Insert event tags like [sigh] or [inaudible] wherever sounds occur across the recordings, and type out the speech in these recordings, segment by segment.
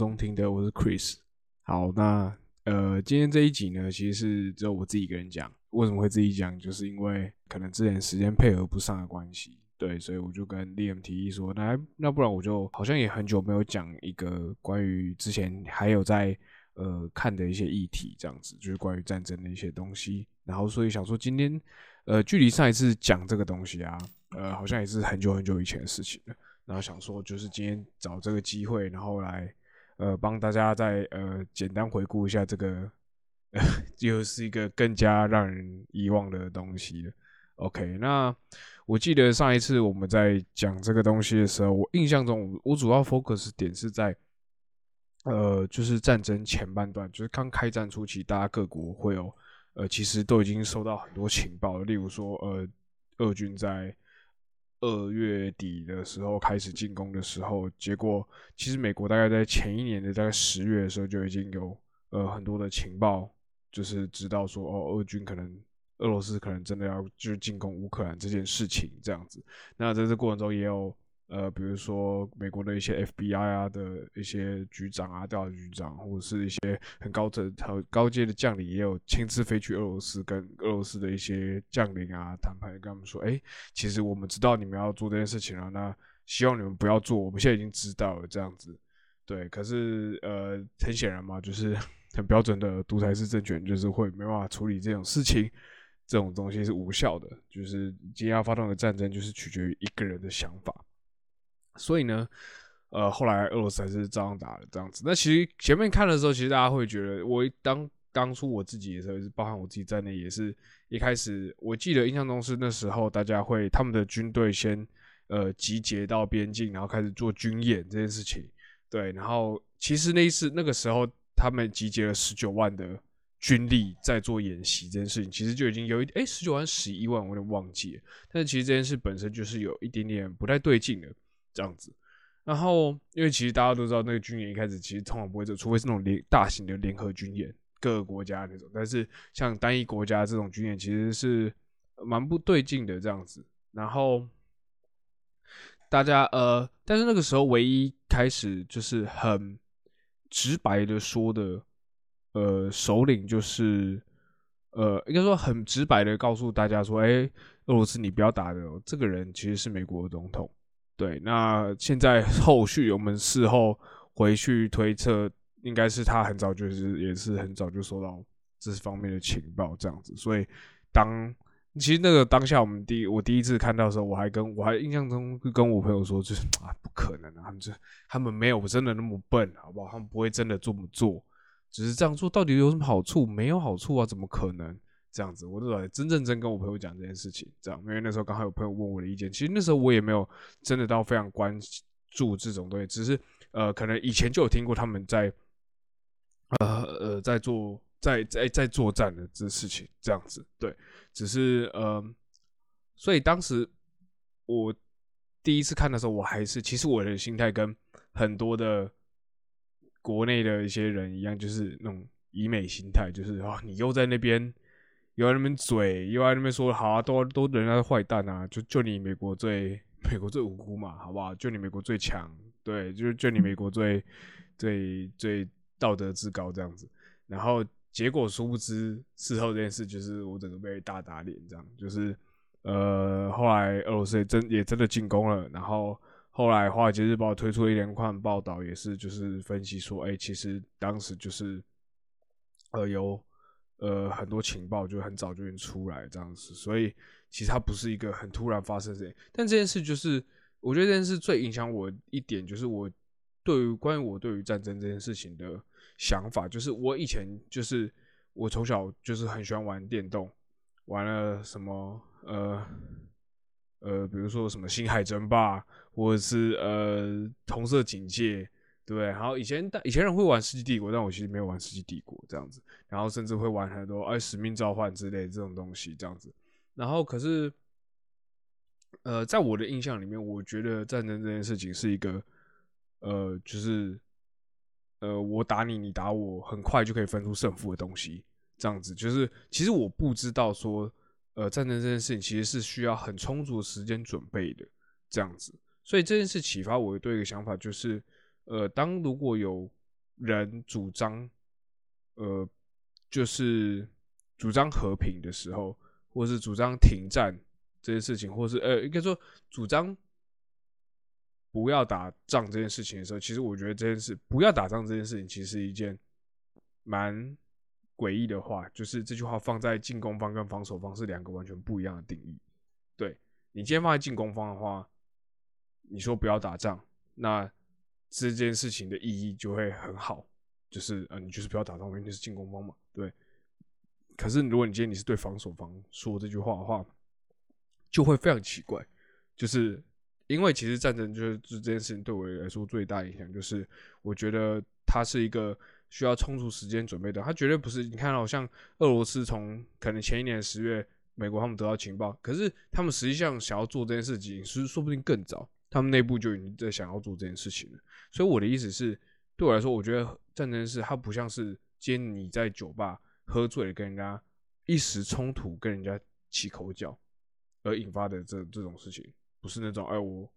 中听的，我是 Chris。好，那呃，今天这一集呢，其实是只有我自己一个人讲。为什么会自己讲？就是因为可能之前时间配合不上的关系，对，所以我就跟 Liam 提议说，那那不然我就好像也很久没有讲一个关于之前还有在呃看的一些议题，这样子，就是关于战争的一些东西。然后所以想说，今天呃，距离上一次讲这个东西啊，呃，好像也是很久很久以前的事情了。[laughs] 然后想说，就是今天找这个机会，然后来呃帮大家再呃简单回顾一下这个。[laughs] 又是一个更加让人遗忘的东西了。OK，那我记得上一次我们在讲这个东西的时候，我印象中我主要 focus 点是在呃，就是战争前半段，就是刚开战初期，大家各国会有呃，其实都已经收到很多情报了。例如说，呃，俄军在二月底的时候开始进攻的时候，结果其实美国大概在前一年的大概十月的时候就已经有呃很多的情报。就是知道说哦，俄军可能俄罗斯可能真的要就是进攻乌克兰这件事情这样子。那在这过程中也有呃，比如说美国的一些 FBI 啊的一些局长啊、调查局长，或者是一些很高层、很高阶的将领，也有亲自飞去俄罗斯跟俄罗斯的一些将领啊谈判，跟他们说：哎，其实我们知道你们要做这件事情了，那希望你们不要做。我们现在已经知道了这样子。对，可是呃，很显然嘛，就是。[laughs] 很标准的独裁式政权，就是会没办法处理这种事情，这种东西是无效的。就是今天要发动的战争，就是取决于一个人的想法。所以呢，呃，后来俄罗斯还是照样打了这样子。那其实前面看的时候，其实大家会觉得，我当当初我自己的时候，包含我自己在内，也是一开始我记得印象中是那时候大家会他们的军队先呃集结到边境，然后开始做军演这件事情。对，然后其实那一次那个时候。他们集结了十九万的军力在做演习这件事情，其实就已经有一哎十九万十一万，我有点忘记了。但是其实这件事本身就是有一点点不太对劲的这样子。然后因为其实大家都知道，那个军演一开始其实通常不会做，除非是那种联大型的联合军演，各个国家那种。但是像单一国家这种军演，其实是蛮不对劲的这样子。然后大家呃，但是那个时候唯一开始就是很。直白的说的，呃，首领就是，呃，应该说很直白的告诉大家说，哎，俄罗斯你不要打的，这个人其实是美国总统。对，那现在后续我们事后回去推测，应该是他很早就是也是很早就收到这方面的情报，这样子。所以当其实那个当下，我们第我第一次看到的时候，我还跟我还印象中跟我朋友说，就是啊，不可能啊，他们这他们没有真的那么笨，好不好？他们不会真的这么做，只是这样做到底有什么好处？没有好处啊，怎么可能这样子？我都在真正真跟我朋友讲这件事情，这样，因为那时候刚好有朋友问我的意见，其实那时候我也没有真的到非常关注这种东西，只是呃，可能以前就有听过他们在呃呃在做在在在作战的这事情，这样子，对。只是呃，所以当时我第一次看的时候，我还是其实我的心态跟很多的国内的一些人一样，就是那种以美心态，就是啊，你又在那边又在那边嘴，又在那边说好啊，都都人家是坏蛋啊，就就你美国最美国最无辜嘛，好不好？就你美国最强，对，就是就你美国最最最道德至高这样子，然后。结果殊不知，事后这件事就是我整个被大打脸，这样就是，呃，后来俄罗斯也真也真的进攻了，然后后来华尔街日报推出一连串报道，也是就是分析说，哎，其实当时就是，呃，有呃很多情报就很早就已经出来这样子，所以其实它不是一个很突然发生的事情，但这件事就是我觉得这件事最影响我一点，就是我对于关于我对于战争这件事情的。想法就是我以前就是我从小就是很喜欢玩电动，玩了什么呃呃，比如说什么星海争霸，或者是呃红色警戒，对？然后以前以前人会玩世纪帝国，但我其实没有玩世纪帝国这样子，然后甚至会玩很多哎使命召唤之类这种东西这样子。然后可是呃，在我的印象里面，我觉得战争这件事情是一个呃，就是。呃，我打你，你打我，很快就可以分出胜负的东西，这样子就是，其实我不知道说，呃，战争这件事情其实是需要很充足的时间准备的，这样子。所以这件事启发我对一个想法就是，呃，当如果有人主张，呃，就是主张和平的时候，或是主张停战这件事情，或是呃，应该说主张不要打仗这件事情的时候，其实我觉得这件事不要打仗这件事情，其实是一件蛮诡异的话，就是这句话放在进攻方跟防守方是两个完全不一样的定义。对你今天放在进攻方的话，你说不要打仗，那这件事情的意义就会很好，就是呃，你就是不要打仗，因为你是进攻方嘛，对。可是如果你今天你是对防守方说这句话的话，就会非常奇怪，就是因为其实战争就是这件事情对我来说最大影响，就是我觉得它是一个需要充足时间准备的，它绝对不是你看到像俄罗斯从可能前一年十月美国他们得到情报，可是他们实际上想要做这件事情，是说不定更早。他们内部就已经在想要做这件事情了，所以我的意思是，对我来说，我觉得战争是它不像是今天你在酒吧喝醉了跟人家一时冲突跟人家起口角而引发的这这种事情，不是那种哎我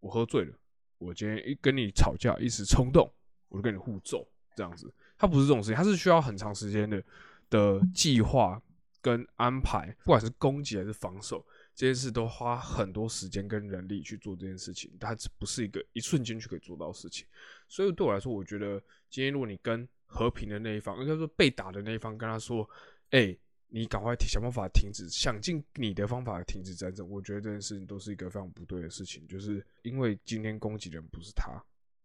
我喝醉了，我今天一跟你吵架一时冲动，我就跟你互揍这样子，它不是这种事情，它是需要很长时间的的计划跟安排，不管是攻击还是防守。这件事都花很多时间跟人力去做这件事情，它不是一个一瞬间就可以做到的事情。所以对我来说，我觉得今天如果你跟和平的那一方，应该说被打的那一方，跟他说：“哎，你赶快想办法停止，想尽你的方法停止战争。”我觉得这件事情都是一个非常不对的事情，就是因为今天攻击人不是他，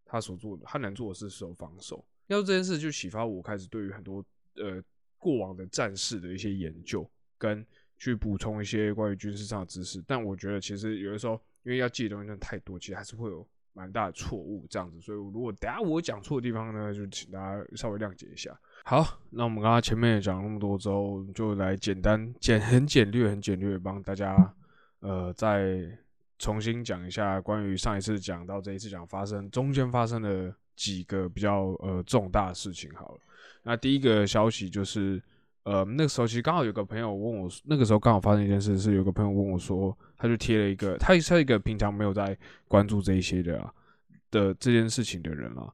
他所做的，他能做的是守防守。要这件事就启发我开始对于很多呃过往的战事的一些研究跟。去补充一些关于军事上的知识，但我觉得其实有的时候，因为要记的东西真的太多，其实还是会有蛮大的错误这样子。所以如果等下我讲错的地方呢，就请大家稍微谅解一下。好，那我们刚刚前面也讲了那么多之后，就来简单简很简略很简略帮大家呃再重新讲一下关于上一次讲到这一次讲发生中间发生的几个比较呃重大的事情。好了，那第一个消息就是。呃，那个时候其实刚好有个朋友问我，那个时候刚好发生一件事，是有个朋友问我说，他就贴了一个，他是一个平常没有在关注这一些的啊的这件事情的人啊，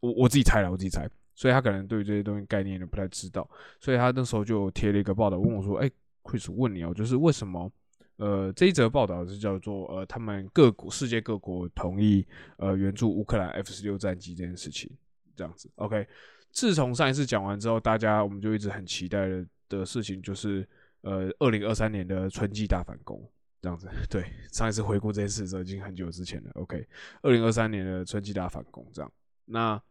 我我自己猜了，我自己猜，所以他可能对这些东西概念都不太知道，所以他那时候就贴了一个报道问我说，哎，Chris 问你哦，就是为什么呃这一则报道是叫做呃他们各国世界各国同意呃援助乌克兰 F 十六战机这件事情，这样子，OK。自从上一次讲完之后，大家我们就一直很期待的的事情就是，呃，二零二三年的春季大反攻这样子。[laughs] 对，上一次回顾这件事的时候已经很久之前了。OK，二零二三年的春季大反攻这样。那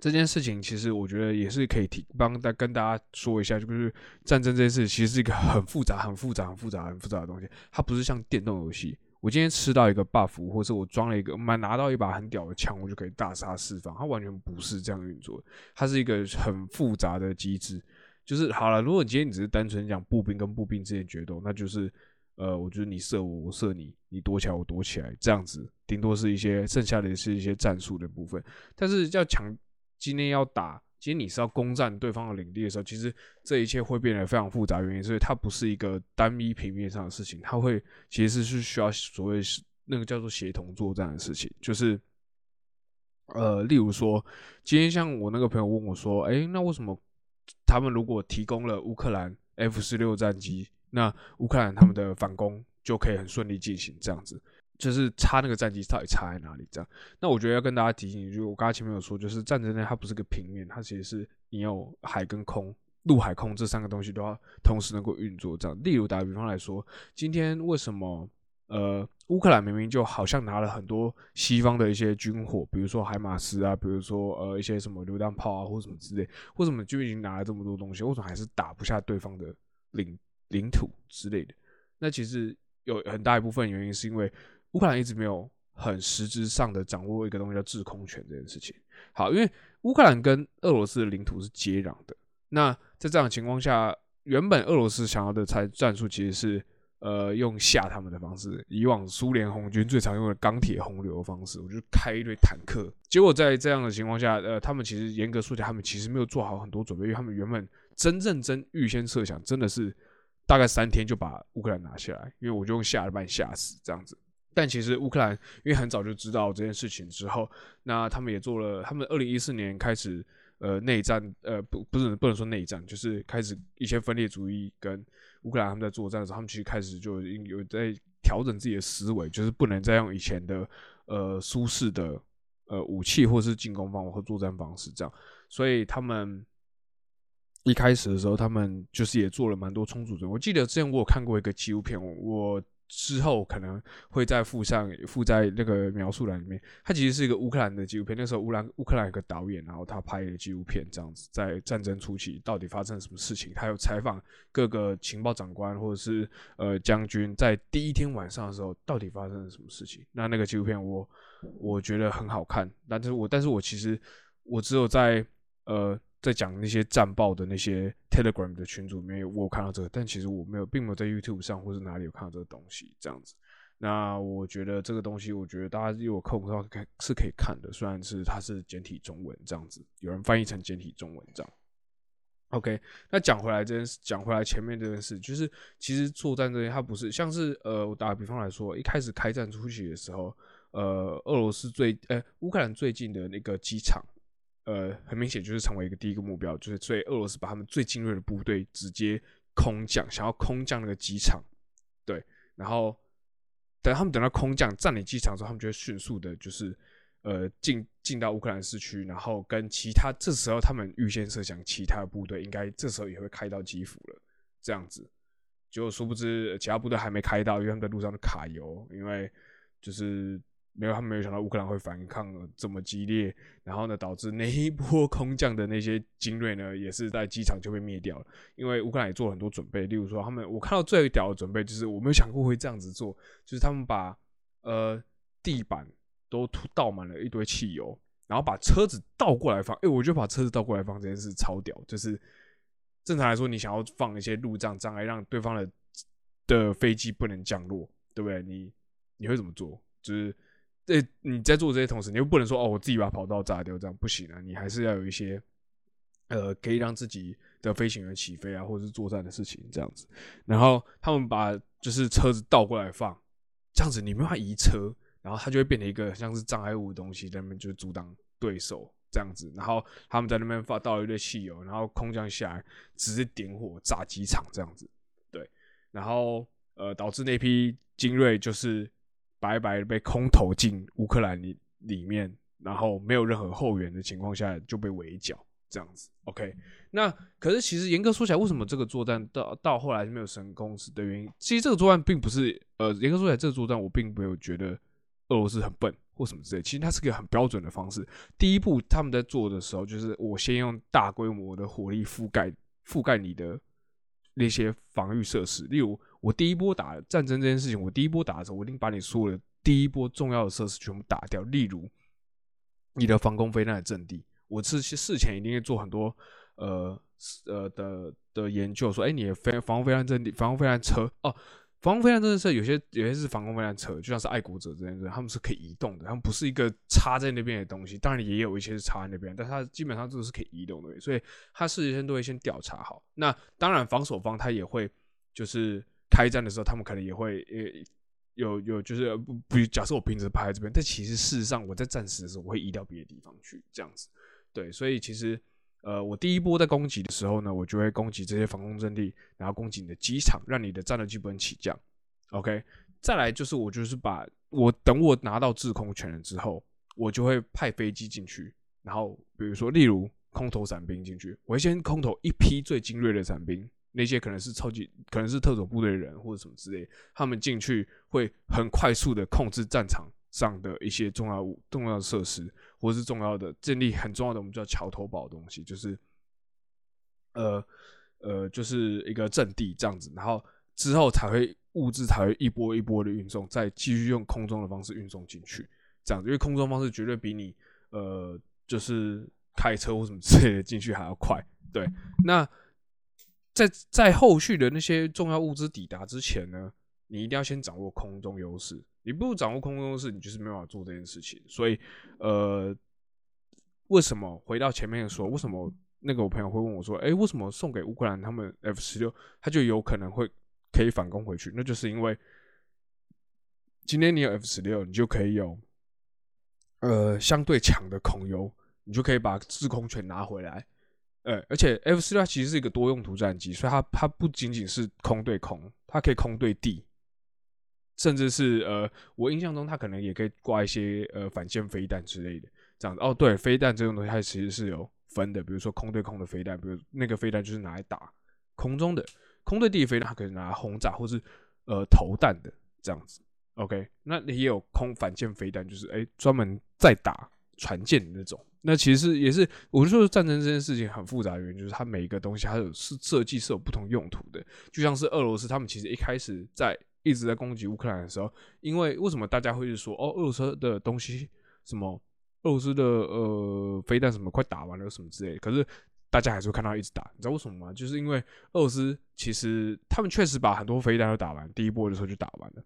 这件事情其实我觉得也是可以提帮大跟大家说一下，就是战争这件事其实是一个很复杂、很复杂、很复杂、很复杂的东西，它不是像电动游戏。我今天吃到一个 buff，或者我装了一个，买拿到一把很屌的枪，我就可以大杀四方。它完全不是这样运作，它是一个很复杂的机制。就是好了，如果你今天你只是单纯讲步兵跟步兵之间决斗，那就是呃，我觉得你射我，我射你，你躲起来，我躲起来，这样子，顶多是一些剩下的是一些战术的部分。但是要强，今天要打。其实你是要攻占对方的领地的时候，其实这一切会变得非常复杂。原因所以它不是一个单一平面上的事情，它会其实是需要所谓是那个叫做协同作战的事情。就是呃，例如说，今天像我那个朋友问我说：“哎，那为什么他们如果提供了乌克兰 F 十六战机，那乌克兰他们的反攻就可以很顺利进行？”这样子。就是差那个战机到底差在哪里？这样，那我觉得要跟大家提醒，就是我刚才前面有说，就是战争呢，它不是个平面，它其实是你有海跟空，陆海空这三个东西都要同时能够运作。这样，例如打个比方来说，今天为什么呃乌克兰明明就好像拿了很多西方的一些军火，比如说海马斯啊，比如说呃一些什么榴弹炮啊或什么之类，为什么就已经拿了这么多东西，为什么还是打不下对方的领领土之类的？那其实有很大一部分原因是因为。乌克兰一直没有很实质上的掌握一个东西叫制空权这件事情。好，因为乌克兰跟俄罗斯的领土是接壤的。那在这样的情况下，原本俄罗斯想要的才战术其实是呃用吓他们的方式，以往苏联红军最常用的钢铁洪流的方式，我就开一堆坦克。结果在这样的情况下，呃，他们其实严格说起来，他们其实没有做好很多准备，因为他们原本真正真预先设想，真的是大概三天就把乌克兰拿下来，因为我就用吓的把你吓死这样子。但其实乌克兰因为很早就知道这件事情之后，那他们也做了，他们二零一四年开始呃内战，呃不不是不能说内战，就是开始一些分裂主义跟乌克兰他们在作战的时候，他们其实开始就有在调整自己的思维，就是不能再用以前的呃舒适的呃武器或是进攻方法或作战方式这样，所以他们一开始的时候，他们就是也做了蛮多充足的。我记得之前我有看过一个纪录片，我。之后可能会再附上附在那个描述栏里面。它其实是一个乌克兰的纪录片。那时候乌兰乌克兰有个导演，然后他拍的纪录片，这样子在战争初期到底发生了什么事情。他有采访各个情报长官或者是呃将军，在第一天晚上的时候到底发生了什么事情。那那个纪录片我我觉得很好看，但是我但是我其实我只有在呃。在讲那些战报的那些 Telegram 的群组里面，我有看到这个，但其实我没有，并没有在 YouTube 上或者哪里有看到这个东西。这样子，那我觉得这个东西，我觉得大家如果空的话，可是可以看的。虽然是它是简体中文这样子，有人翻译成简体中文这样。OK，那讲回来这件事，讲回来前面这件事，就是其实作战这些，它不是像是呃，我打个比方来说，一开始开战初期的时候，呃，俄罗斯最呃乌克兰最近的那个机场。呃，很明显就是成为一个第一个目标，就是所以俄罗斯把他们最精锐的部队直接空降，想要空降那个机场，对，然后等他们等到空降占领机场之后，他们就会迅速的，就是呃进进到乌克兰市区，然后跟其他这时候他们预先设想其他的部队应该这时候也会开到基辅了，这样子，结果殊不知其他部队还没开到，因为他们在路上的卡油，因为就是。没有，他没有想到乌克兰会反抗这么激烈，然后呢，导致那一波空降的那些精锐呢，也是在机场就被灭掉了。因为乌克兰也做了很多准备，例如说，他们我看到最屌的准备就是，我没有想过会这样子做，就是他们把呃地板都倒满了一堆汽油，然后把车子倒过来放。哎，我觉得把车子倒过来放这件事超屌，就是正常来说，你想要放一些路障障碍，让对方的的飞机不能降落，对不对？你你会怎么做？就是。对，你在做这些同时，你又不能说哦，我自己把跑道炸掉，这样不行啊！你还是要有一些，呃，可以让自己的飞行员起飞啊，或者是作战的事情这样子。然后他们把就是车子倒过来放，这样子你没法移车，然后它就会变成一个像是障碍物的东西，在那边就阻挡对手这样子。然后他们在那边发倒一堆汽油，然后空降下来直接点火炸机场这样子。对，然后呃，导致那批精锐就是。白白的被空投进乌克兰里里面，然后没有任何后援的情况下就被围剿，这样子。OK，那可是其实严格说起来，为什么这个作战到到后来没有成功是的原因？其实这个作战并不是呃，严格说起来，这个作战我并没有觉得俄罗斯很笨或什么之类。其实它是个很标准的方式。第一步他们在做的时候，就是我先用大规模的火力覆盖覆盖你的那些防御设施，例如。我第一波打战争这件事情，我第一波打的时候，我一定把你所有的第一波重要的设施全部打掉。例如，你的防空飞弹的阵地，我是事前一定会做很多呃呃的的研究，说，哎，你的飞防空飞弹阵地、防空飞弹车哦。防空飞弹真的是有些有些是防空飞弹车，就像是爱国者这样子，他们是可以移动的，他们不是一个插在那边的东西。当然也有一些是插在那边，但它基本上都是可以移动的，所以他事先都会先调查好。那当然防守方他也会就是。开战的时候，他们可能也会呃有有就是不不假设我平时拍在这边，但其实事实上我在战时的时候，我会移到别的地方去，这样子。对，所以其实呃我第一波在攻击的时候呢，我就会攻击这些防空阵地，然后攻击你的机场，让你的战斗机不能起降。OK，再来就是我就是把我等我拿到制空权了之后，我就会派飞机进去，然后比如说例如空投伞兵进去，我会先空投一批最精锐的伞兵。那些可能是超级，可能是特种部队的人或者什么之类，他们进去会很快速的控制战场上的一些重要物、重要设施，或是重要的建立很重要的我们叫桥头堡的东西，就是呃呃，就是一个阵地这样子，然后之后才会物资才会一波一波的运送，再继续用空中的方式运送进去，这样子，因为空中方式绝对比你呃就是开车或什么之类的进去还要快，对，那。在在后续的那些重要物资抵达之前呢，你一定要先掌握空中优势。你不掌握空中优势，你就是没办法做这件事情。所以，呃，为什么回到前面说，为什么那个我朋友会问我说，哎，为什么送给乌克兰他们 F 十六，他就有可能会可以反攻回去？那就是因为今天你有 F 十六，你就可以有呃相对强的空优，你就可以把制空权拿回来。呃，而且 F 十六其实是一个多用途战机，所以它它不仅仅是空对空，它可以空对地，甚至是呃，我印象中它可能也可以挂一些呃反舰飞弹之类的。这样子哦，对，飞弹这种东西它其实是有分的，比如说空对空的飞弹，比如那个飞弹就是拿来打空中的，空对地飞弹它可以拿来轰炸或是呃投弹的这样子。OK，那也有空反舰飞弹，就是哎专门在打船舰的那种。那其实也是，我就说战争这件事情很复杂的原因，就是它每一个东西它有是设计是有不同用途的。就像是俄罗斯，他们其实一开始在一直在攻击乌克兰的时候，因为为什么大家会是说哦，俄罗斯的东西什么，俄罗斯的呃飞弹什么快打完了什么之类，可是大家还是会看到一直打，你知道为什么吗？就是因为俄罗斯其实他们确实把很多飞弹都打完，第一波的时候就打完了，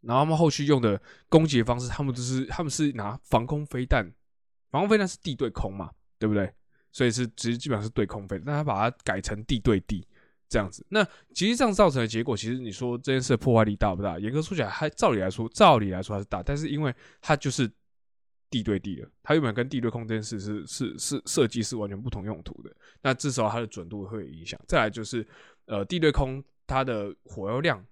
然后他们后续用的攻击方式，他们就是他们是拿防空飞弹。防空飞弹是地对空嘛，对不对？所以是其实基本上是对空飞，但他把它改成地对地这样子。那其实这样造成的结果，其实你说这件事的破坏力大不大？严格说起来，还照理来说，照理来说还是大。但是因为它就是地对地的，它原本跟地对空这件事是是是设计是完全不同用途的。那至少它的准度会有影响。再来就是呃地对空它的火药量，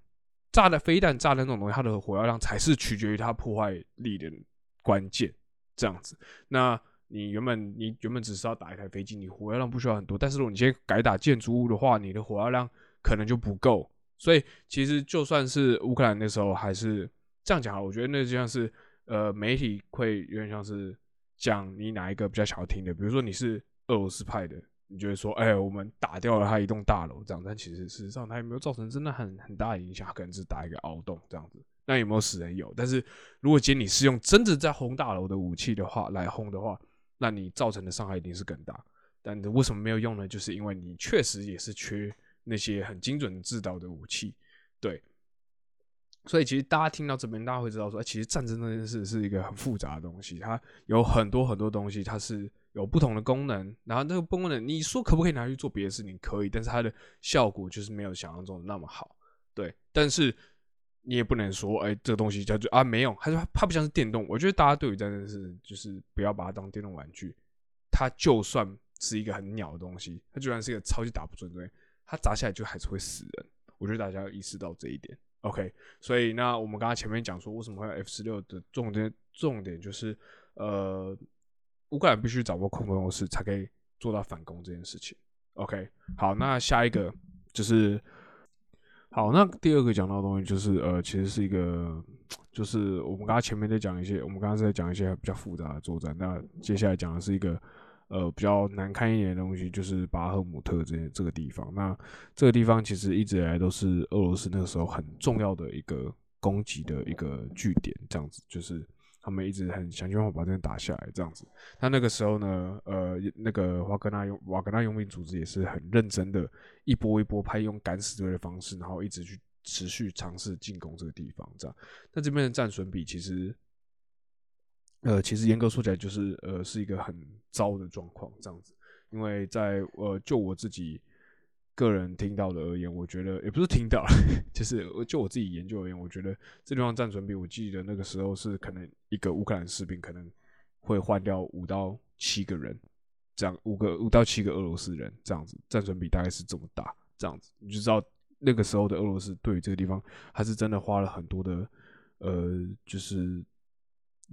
炸的飞弹炸的那种东西，它的火药量才是取决于它破坏力的关键。这样子，那你原本你原本只是要打一台飞机，你火药量不需要很多。但是如果你先改打建筑物的话，你的火药量可能就不够。所以其实就算是乌克兰那时候还是这样讲，我觉得那就像是呃媒体会有点像是讲你哪一个比较想要听的。比如说你是俄罗斯派的，你就会说，哎，我们打掉了他一栋大楼这样。但其实事实上他也没有造成真的很很大的影响？可能只打一个凹洞这样子。那有没有死人？有，但是如果今天你是用真的在轰大楼的武器的话来轰的话，那你造成的伤害一定是更大。但为什么没有用呢？就是因为你确实也是缺那些很精准制导的武器，对。所以其实大家听到这边，大家会知道说，其实战争这件事是一个很复杂的东西，它有很多很多东西，它是有不同的功能。然后这个功能，你说可不可以拿去做别的事情？可以，但是它的效果就是没有想象中的那么好，对。但是你也不能说，哎，这个东西叫做啊，没有，它就它不像是电动。我觉得大家对于这件事，就是不要把它当电动玩具。它就算是一个很鸟的东西，它就算是一个超级打不准的，它砸下来就还是会死人。我觉得大家要意识到这一点。OK，所以那我们刚刚前面讲说，为什么会有 F 十六的重点？重点就是，呃，乌克兰必须掌握空中优势，才可以做到反攻这件事情。OK，好，那下一个就是。好，那第二个讲到的东西就是，呃，其实是一个，就是我们刚刚前面在讲一些，我们刚刚在讲一些比较复杂的作战。那接下来讲的是一个，呃，比较难看一点的东西，就是巴赫姆特这这个地方。那这个地方其实一直以来都是俄罗斯那个时候很重要的一个攻击的一个据点，这样子就是。他们一直很想尽办法把这边打下来，这样子。那那个时候呢，呃，那个瓦格纳用瓦格纳佣兵组织也是很认真的，一波一波派用敢死队的方式，然后一直去持续尝试进攻这个地方，这样。那这边的战损比其实，呃，其实严格说起来就是呃是一个很糟的状况，这样子。因为在呃就我自己。个人听到的而言，我觉得也不是听到，[laughs] 就是就我自己研究而言，我觉得这地方战损比，我记得那个时候是可能一个乌克兰士兵可能会换掉五到七个人，这样五个五到七个俄罗斯人这样子，战损比大概是这么大，这样子你就知道那个时候的俄罗斯对于这个地方还是真的花了很多的呃，就是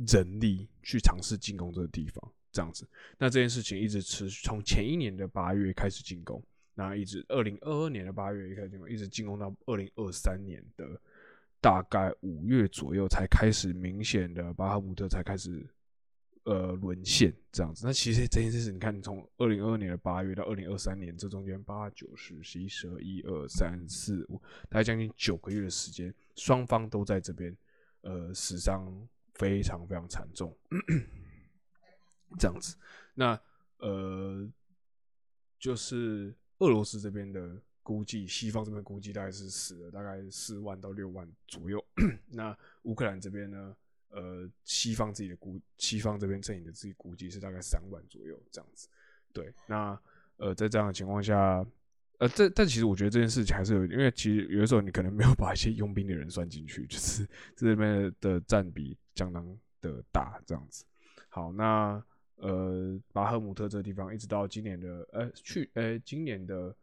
人力去尝试进攻这个地方，这样子。那这件事情一直持续，从前一年的八月开始进攻。那一直二零二二年的八月一开始进攻，一直进攻到二零二三年的大概五月左右，才开始明显的巴赫姆特才开始呃沦陷这样子。那其实这件事情，你看，从二零二二年的八月到二零二三年这中间八九十十一十二一二三四五，大概将近九个月的时间，双方都在这边呃死伤非常非常惨重，[coughs] 这样子。那呃就是。俄罗斯这边的估计，西方这边估计大概是死了大概四万到六万左右。那乌克兰这边呢？呃，西方自己的估，西方这边阵营的自己估计是大概三万左右这样子。对，那呃，在这样的情况下，呃，这但其实我觉得这件事情还是有，因为其实有的时候你可能没有把一些佣兵的人算进去，就是这边的占比相当的大，这样子。好，那呃，巴赫姆特这个地方，一直到今年的呃去呃今年的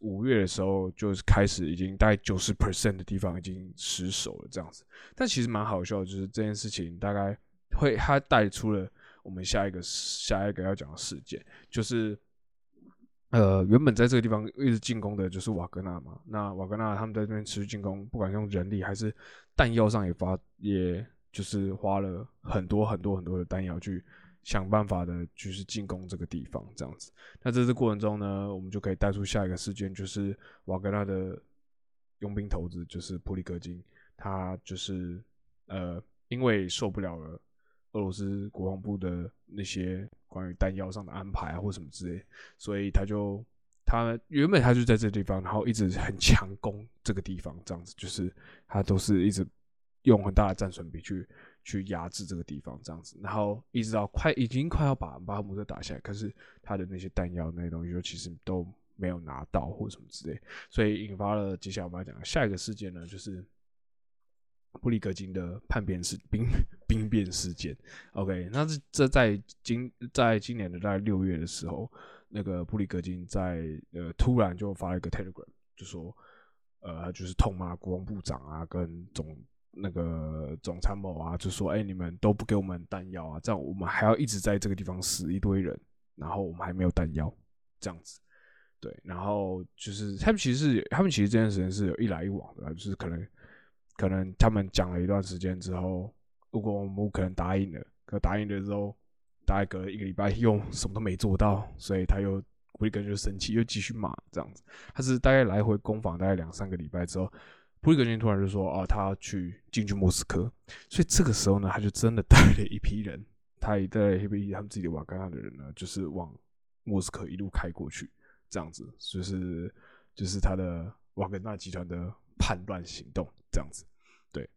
五月的时候，就是开始已经大概九十 percent 的地方已经失守了，这样子。但其实蛮好笑的，就是这件事情大概会它带出了我们下一个下一个要讲的事件，就是。呃，原本在这个地方一直进攻的就是瓦格纳嘛。那瓦格纳他们在这边持续进攻，不管用人力还是弹药上也发，也就是花了很多很多很多的弹药去想办法的，就是进攻这个地方这样子。那在这过程中呢，我们就可以带出下一个事件，就是瓦格纳的佣兵头子就是普里戈金，他就是呃，因为受不了了。俄罗斯国防部的那些关于弹药上的安排啊，或什么之类，所以他就他原本他就在这地方，然后一直很强攻这个地方，这样子就是他都是一直用很大的战损比去去压制这个地方，这样子，然后一直到快已经快要把巴赫姆特打下来，可是他的那些弹药那些东西就其实都没有拿到或什么之类，所以引发了接下来我们要讲下一个事件呢，就是。布里格金的叛变事兵兵变事件，OK，那是这在今在今年的大概六月的时候，那个布里格金在呃突然就发了一个 Telegram，就说呃就是痛骂国防部长啊跟总那个总参谋啊，就说哎你们都不给我们弹药啊，这样我们还要一直在这个地方死一堆人，然后我们还没有弹药，这样子，对，然后就是他们其实是他们其实这段时间是有一来一往的，就是可能。可能他们讲了一段时间之后，如果我们可能答应了，可答应了之后，大概隔一个礼拜又什么都没做到，所以他又布里格金就生气，又继续骂这样子。他是大概来回攻防大概两三个礼拜之后，布里格金突然就说：“啊，他去进军莫斯科。”所以这个时候呢，他就真的带了一批人，他也带了一批他们自己的瓦格纳的人呢，就是往莫斯科一路开过去，这样子，就是就是他的瓦格纳集团的。叛乱行动这样子，对。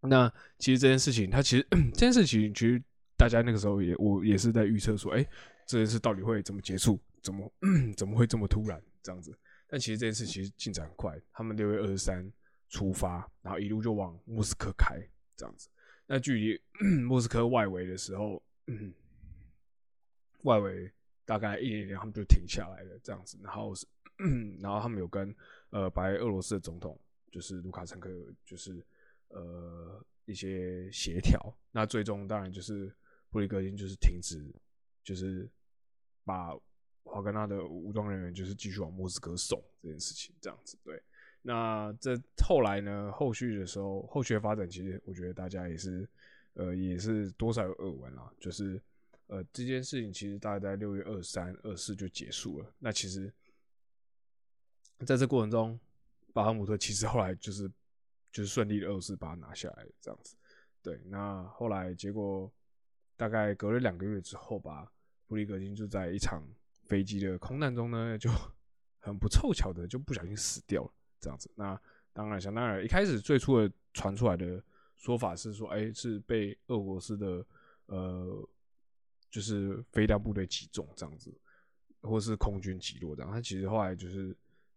那其实这件事情，他其实这件事情，其实大家那个时候也我也是在预测说，哎，这件事到底会怎么结束？怎么 [clears throat] 怎么会这么突然这样子？但其实这件事其实进展很快，他们六月二十三出发，然后一路就往莫斯科开这样子。那距离 [clears throat] 莫斯科外围的时候，外围大概一点点，他们就停下来了这样子。然后，[clears throat] 然后他们有跟。呃，白俄罗斯的总统就是卢卡申科，就是呃一些协调，那最终当然就是布里格金就是停止，就是把华格纳的武装人员就是继续往莫斯科送这件事情，这样子对。那这后来呢，后续的时候，后续的发展其实我觉得大家也是呃也是多少有耳闻啊，就是呃这件事情其实大概在六月二三、二四就结束了。那其实。在这过程中，巴赫姆特其实后来就是就是顺利的二次把它拿下来这样子。对，那后来结果大概隔了两个月之后吧，布里格金就在一场飞机的空难中呢，就 [laughs] 很不凑巧的就不小心死掉了这样子。那当然，想当然，一开始最初的传出来的说法是说，哎，是被俄罗斯的呃，就是飞弹部队击中这样子，或是空军击落这样。他其实后来就是。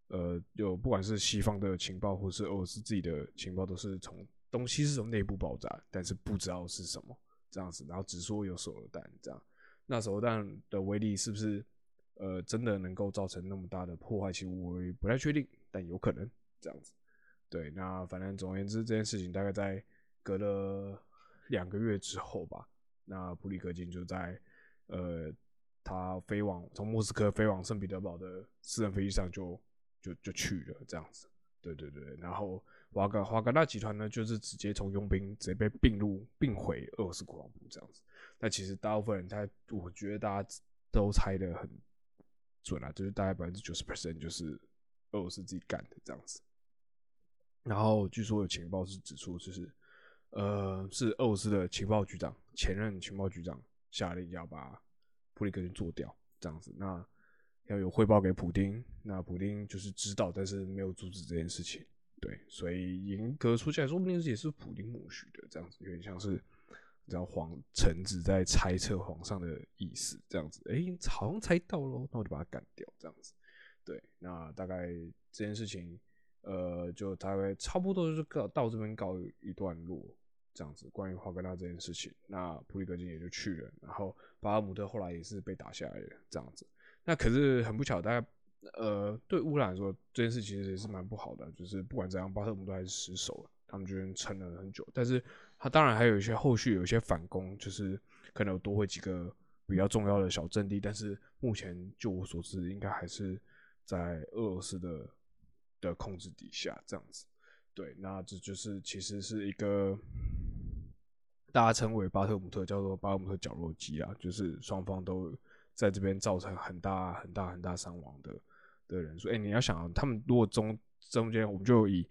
呃，有不管是西方的情报，或是俄罗斯自己的情报，都是从东西是从内部爆炸，但是不知道是什么这样子，然后只说有手榴弹这样。那手榴弹的威力是不是呃真的能够造成那么大的破坏？其实我不太确定，但有可能这样子。对，那反正总而言之，这件事情大概在隔了两个月之后吧，那普里克金就在呃他飞往从莫斯科飞往圣彼得堡的私人飞机上就。就就去了这样子，对对对，然后瓦格华格纳集团呢，就是直接从佣兵直接被并入并回俄罗斯国防部这样子。那其实大部分人他，我觉得大家都猜的很准啊，就是大概百分之九十 percent 就是俄罗斯自己干的这样子。然后据说有情报是指出，就是呃，是俄罗斯的情报局长前任情报局长下令要把普里格金做掉这样子。那要有汇报给普丁，那普丁就是知道，但是没有阻止这件事情。对，所以严格说起来，说不定也是普丁默许的这样子，有点像是然后皇臣子在猜测皇上的意思，这样子，哎，好像猜到喽，那我就把他干掉，这样子。对，那大概这件事情，呃，就大概差不多就是告到这边告一段落，这样子。关于华格纳这件事情，那普里格金也就去了，然后巴尔姆特后来也是被打下来了，这样子。那可是很不巧，大家呃，对乌克兰来说，这件事其实也是蛮不好的，就是不管怎样，巴特姆特还是失守了，他们居然撑了很久。但是他当然还有一些后续有一些反攻，就是可能有多回几个比较重要的小阵地，但是目前就我所知，应该还是。在俄罗斯的的控制底下，这样子，对，那这就是其实是一个大家称为巴特姆特，叫做巴特姆特绞肉机啊，就是双方都在这边造成很大很大很大伤亡的的人数。哎，你要想，他们如果中中间，我们就以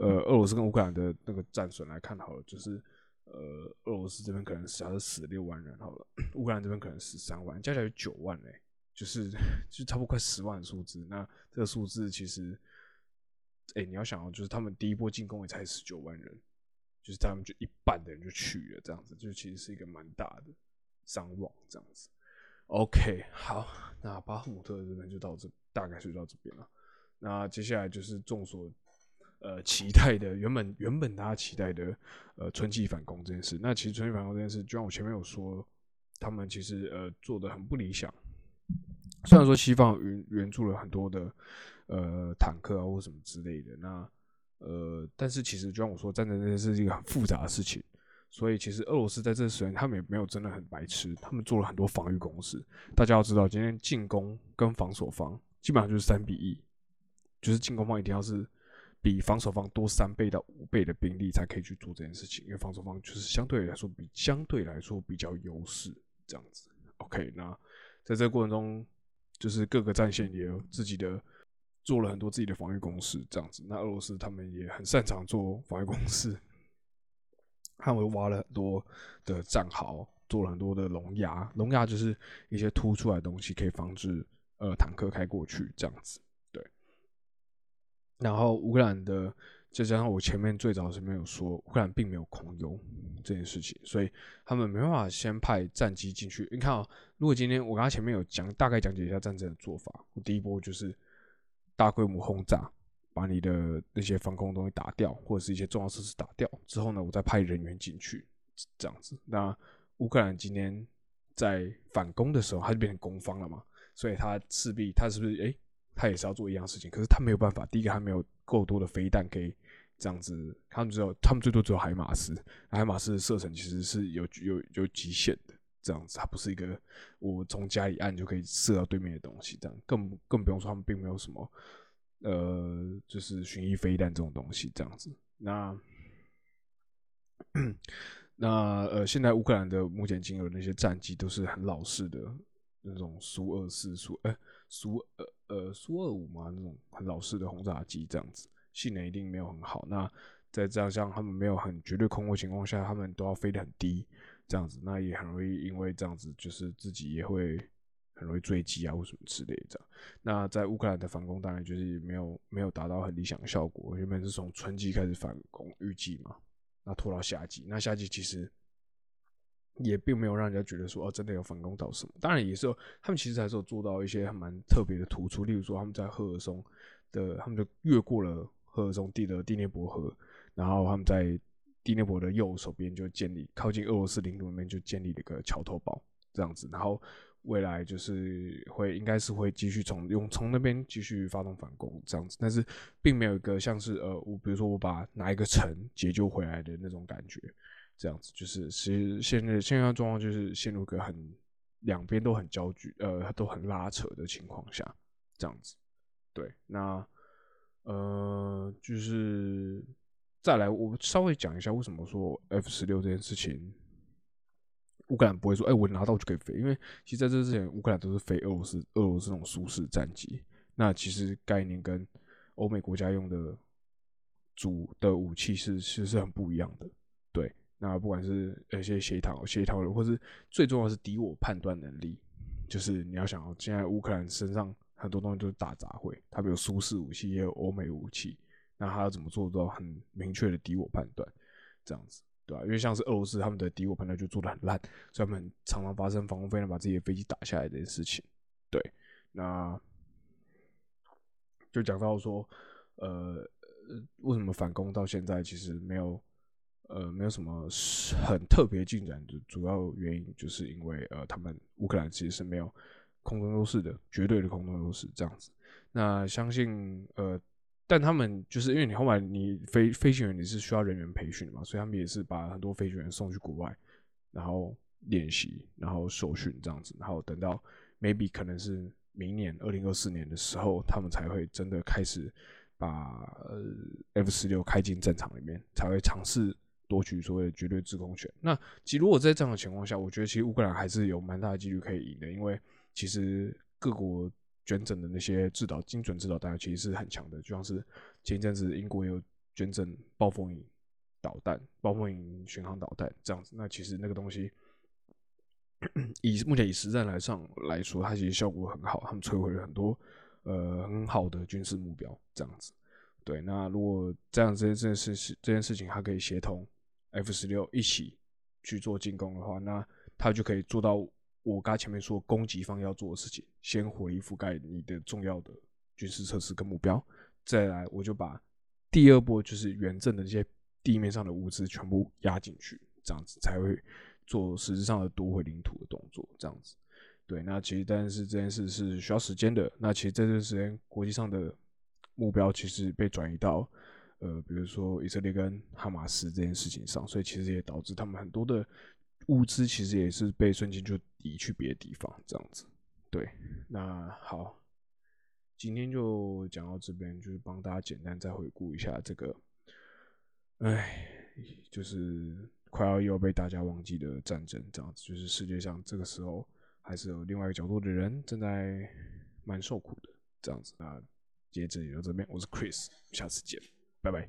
呃俄罗斯跟乌克兰的那个战损来看好了，就是呃俄罗斯这边可能死是死六万人好了，乌克兰这边可能死三万，加起来有九万嘞。就是 [laughs] 就差不多快十万数字，那这个数字其实，哎，你要想哦，就是他们第一波进攻也才十九万人，就是他们就一半的人就去了，这样子，就其实是一个蛮大的伤亡，这样子。OK，好，那巴赫姆特这边就到这，大概就到这边了。那接下来就是众所呃期待的，原本原本大家期待的呃春季反攻这件事。那其实春季反攻这件事，就像我前面有说，他们其实呃做的很不理想。虽然说西方援援助了很多的呃坦克啊或什么之类的，那呃，但是其实就像我说，战争这件事是一个很复杂的事情，所以其实俄罗斯在这时间他们也没有真的很白痴，他们做了很多防御攻势。大家要知道，今天进攻跟防守方基本上就是三比一，就是进攻方一定要是比防守方多三倍到五倍的兵力才可以去做这件事情，因为防守方就是相对来说比相对来说比较优势这样子。OK，那在这个过程中。就是各个战线也有自己的做了很多自己的防御工事，这样子。那俄罗斯他们也很擅长做防御工事，他们挖了很多的战壕，做了很多的龙牙。龙牙就是一些凸出来的东西，可以防止呃坦克开过去，这样子。然后乌克兰的。再加上我前面最早是没有说乌克兰并没有空优这件事情，所以他们没办法先派战机进去。你看啊，如果今天我刚才前面有讲大概讲解一下战争的做法，我第一波就是大规模轰炸，把你的那些防空东西打掉，或者是一些重要设施打掉之后呢，我再派人员进去这样子。那乌克兰今天在反攻的时候，他就变成攻方了嘛，所以他势必他是不是哎，他也是要做一样事情，可是他没有办法，第一个他没有。够多的飞弹可以这样子，他们只有他们最多只有海马斯，海马斯的射程其实是有有有极限的，这样子它不是一个我从家里按就可以射到对面的东西，这样更更不用说他们并没有什么呃，就是巡弋飞弹这种东西这样子。那那呃，现在乌克兰的目前仅有的那些战机都是很老式的那种苏二四苏哎。苏呃呃苏二五嘛，那种很老式的轰炸机这样子，性能一定没有很好。那在这样像他们没有很绝对空位情况下，他们都要飞得很低，这样子，那也很容易因为这样子，就是自己也会很容易坠机啊或什么之类的。那在乌克兰的反攻当然就是没有没有达到很理想的效果，原本是从春季开始反攻预计嘛，那拖到夏季，那夏季其实。也并没有让人家觉得说哦，真的有反攻到什么。当然也是，他们其实还是有做到一些蛮特别的突出，例如说他们在赫尔松的，他们就越过了赫尔松地的第聂伯河，然后他们在第聂伯的右手边就建立靠近俄罗斯领土那边就建立了一个桥头堡这样子。然后未来就是会应该是会继续从用从那边继续发动反攻这样子，但是并没有一个像是呃我比如说我把哪一个城解救回来的那种感觉。这样子就是，其实现在现在状况就是陷入个很两边都很焦距，呃，都很拉扯的情况下，这样子。对，那呃，就是再来，我稍微讲一下为什么说 F 十六这件事情，乌克兰不会说，哎，我拿到就可以飞，因为其实在这之前，乌克兰都是飞俄罗斯俄罗斯那种舒适战机，那其实概念跟欧美国家用的主的武器是其实是很不一样的，那不管是有些协调、协调的，或是最重要是敌我判断能力，就是你要想，现在乌克兰身上很多东西都是大杂烩，他们有苏式武器，也有欧美武器，那他要怎么做到很明确的敌我判断？这样子，对吧？因为像是俄罗斯他们的敌我判断就做的很烂，所以他们常常发生防空飞弹把自己的飞机打下来这件事情。对，那就讲到说，呃，为什么反攻到现在其实没有，呃，没有什么很特别进展的主要原因，就是因为呃，他们乌克兰其实是没有空中优势的，绝对的空中优势这样子。那相信呃。但他们就是因为你后来你飞飞行员你是需要人员培训的嘛，所以他们也是把很多飞行员送去国外，然后练习，然后受训这样子，然后等到 maybe 可能是明年二零二四年的时候，他们才会真的开始把呃 F 十六开进战场里面，才会尝试夺取所谓的绝对制空权。那其实如果在这样的情况下，我觉得其实乌克兰还是有蛮大的几率可以赢的，因为其实各国。捐赠的那些制导精准制导弹其实是很强的，就像是前一阵子英国有捐赠暴风影导弹、暴风影巡航导弹这样子。那其实那个东西，[clears throat] 以目前以实战来上来说，它其实效果很好，他们摧毁了很多呃很好的军事目标这样子。对，那如果这样这件这件事事这件事情，它可以协同 F 十六一起去做进攻的话，那他就可以做到。我刚前面说攻击方要做的事情，先回覆盖你的重要的军事设施跟目标，再来我就把第二波就是远征的这些地面上的物资全部压进去，这样子才会做实质上的夺回领土的动作。这样子，对，那其实但是这件事是需要时间的。那其实这段时间国际上的目标其实被转移到呃，比如说以色列跟哈马斯这件事情上，所以其实也导致他们很多的。物资其实也是被瞬间就移去别的地方，这样子。对，那好，今天就讲到这边，就是帮大家简单再回顾一下这个，哎，就是快要又被大家忘记的战争，这样子。就是世界上这个时候还是有另外一个角度的人正在蛮受苦的，这样子。那今天这里到这边，我是 Chris，下次见，Bye bye.